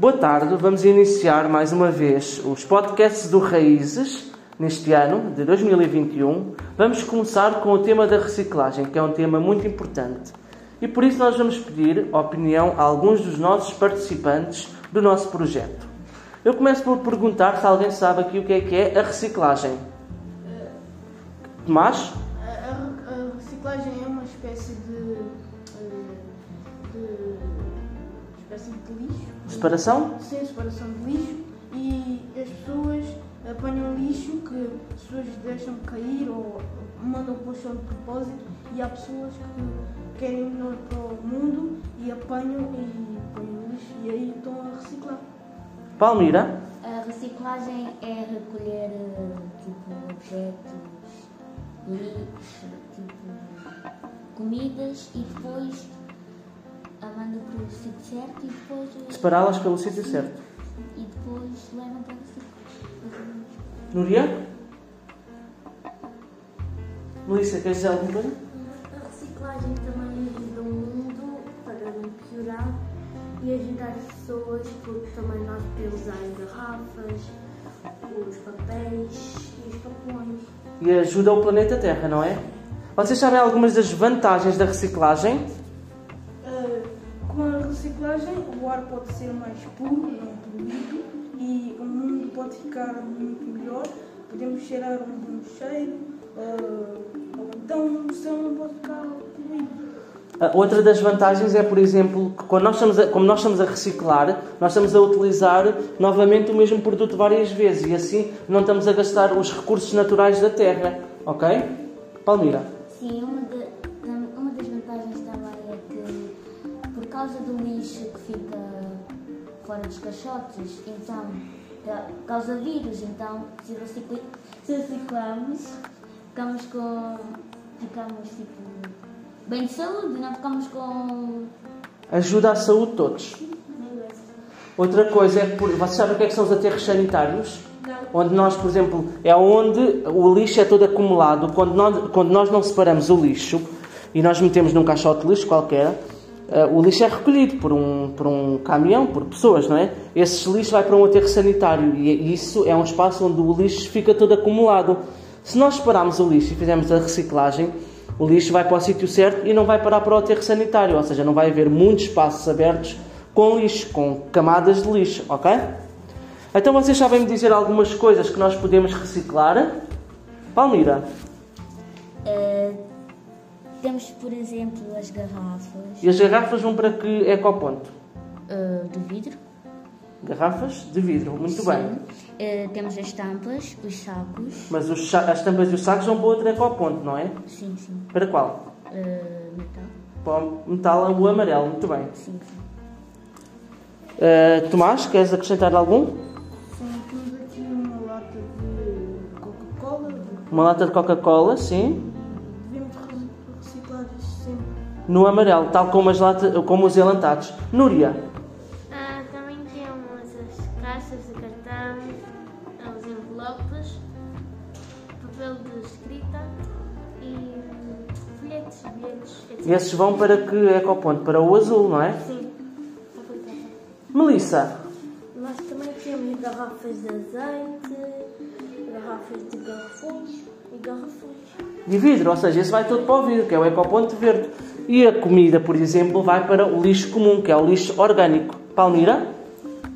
Boa tarde, vamos iniciar mais uma vez os podcasts do Raízes neste ano de 2021. Vamos começar com o tema da reciclagem, que é um tema muito importante. E por isso nós vamos pedir a opinião a alguns dos nossos participantes do nosso projeto. Eu começo por perguntar se alguém sabe aqui o que é que é a reciclagem. Tomás? A, a- a reciclagem é uma espécie de, eh, de espécie de lixo. Separação? Sem separação de lixo e as pessoas apanham lixo que as pessoas deixam cair ou mandam para o chão de propósito e há pessoas que querem melhor para o mundo e apanham e põem lixo e aí estão a reciclar. Palmira? A reciclagem é recolher tipo objetos, lixo, tipo comidas e depois a manda para o sítio certo e depois Separá-las pelo sítio certo. e depois levam para reciclar. Núria? Melissa, queres dizer alguma coisa? A reciclagem também ajuda o mundo para não piorar e ajudar as pessoas, porque também nós podemos usar as garrafas, os papéis e os papões. E ajuda o planeta Terra, não é? Vocês sabem algumas das vantagens da reciclagem? Com a reciclagem, o ar pode ser mais puro, não poluído, e o mundo pode ficar muito melhor. Podemos cheirar um bom cheiro, uh, ou então o céu não pode ficar poluído. A Outra das vantagens é, por exemplo, que quando nós estamos a, como nós estamos a reciclar, nós estamos a utilizar novamente o mesmo produto várias vezes e assim não estamos a gastar os recursos naturais da terra. Ok? Palmira? Sim, uma, causa do lixo que fica fora dos caixotes, então ca- causa vírus, então se, reciclamos, ficamos com. ficamos tipo bem de saúde, não ficamos com. Ajuda à saúde de todos. Outra coisa é que, por- vocês sabem o que é que são os aterros sanitários? Onde nós, por exemplo, é onde o lixo é todo acumulado. Quando nós, quando nós não separamos o lixo e nós metemos num caixote de lixo qualquer, eh, o lixo é recolhido por um, por um caminhão, por pessoas, não é? Esse lixo vai para um aterro sanitário e isso é um espaço onde o lixo fica todo acumulado. Se nós separarmos o lixo e fizermos a reciclagem, o lixo vai para o sítio certo e não vai parar para o aterro sanitário, ou seja, não vai haver muitos espaços abertos com lixo, com camadas de lixo, ok? Então vocês sabem me dizer algumas coisas que nós podemos reciclar? Palmira, Eh, temos, por exemplo, as garrafas e as garrafas vão para que ecoponto? eh, de vidro. Garrafas de vidro, muito Sim. bem. Eh, temos as tampas, os sacos. Mas os as tampas e os sacos vão para outro ecoponto, não é? Sim, sim. Para qual? Eh, metal. Para o metal, o amarelo, muito bem. Sim, sim. Uh, Tomás, queres acrescentar algum? Sim, temos aqui uma lata de Coca-Cola, Uma lata de Coca-Cola, sim. No amarelo, tal como, as lata, como os elantados. Núria, Ah, também temos as caixas de cartão, os envelopes, papel de escrita e hum, bilhetes, etc. e esses vão para que ecoponto? Para o azul, não é? Sim. Melissa, Nós também temos garrafas de azeite, garrafas de garrafões e garrafões. de vidro, ou seja, esse vai todo para o vidro, que é o ecoponto verde. E a comida, por exemplo, vai para o lixo comum, que é o lixo orgânico. Palmira?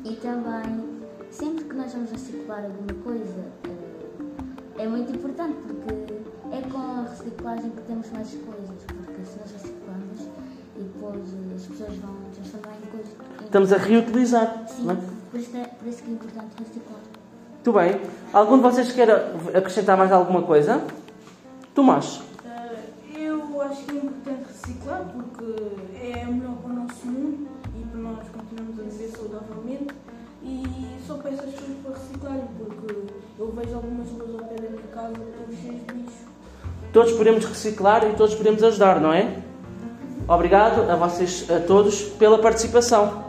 E também, sempre que nós vamos reciclar alguma coisa, eh, é muito importante porque é com a reciclagem que temos mais coisas. Porque se nós reciclamos e depois eh, as pessoas vão transformar em coisas. Estamos a reutilizar. Sim, é? por, isso é, por isso que é importante reciclar. Muito bem. Algum de vocês quer acrescentar mais alguma coisa? Tomás? Uh, eu acho que é importante reciclar porque é melhor para o nosso mundo e para nós continuarmos a viver saudavelmente. E só peço às pessoas para reciclarem porque eu vejo algumas ruas ao pé da minha casa que cheias de lixo. Todos podemos reciclar e todos podemos ajudar, não é? Obrigado a vocês a todos pela participação.